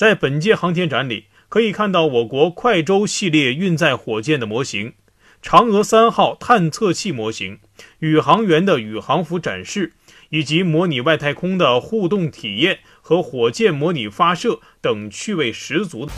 在本届航天展里可以看到我国快舟系列运载火箭的模型嫦娥三号探测器模型宇航员的宇航服展示以及模拟外太空的互动体验和火箭模拟发射等趣味十足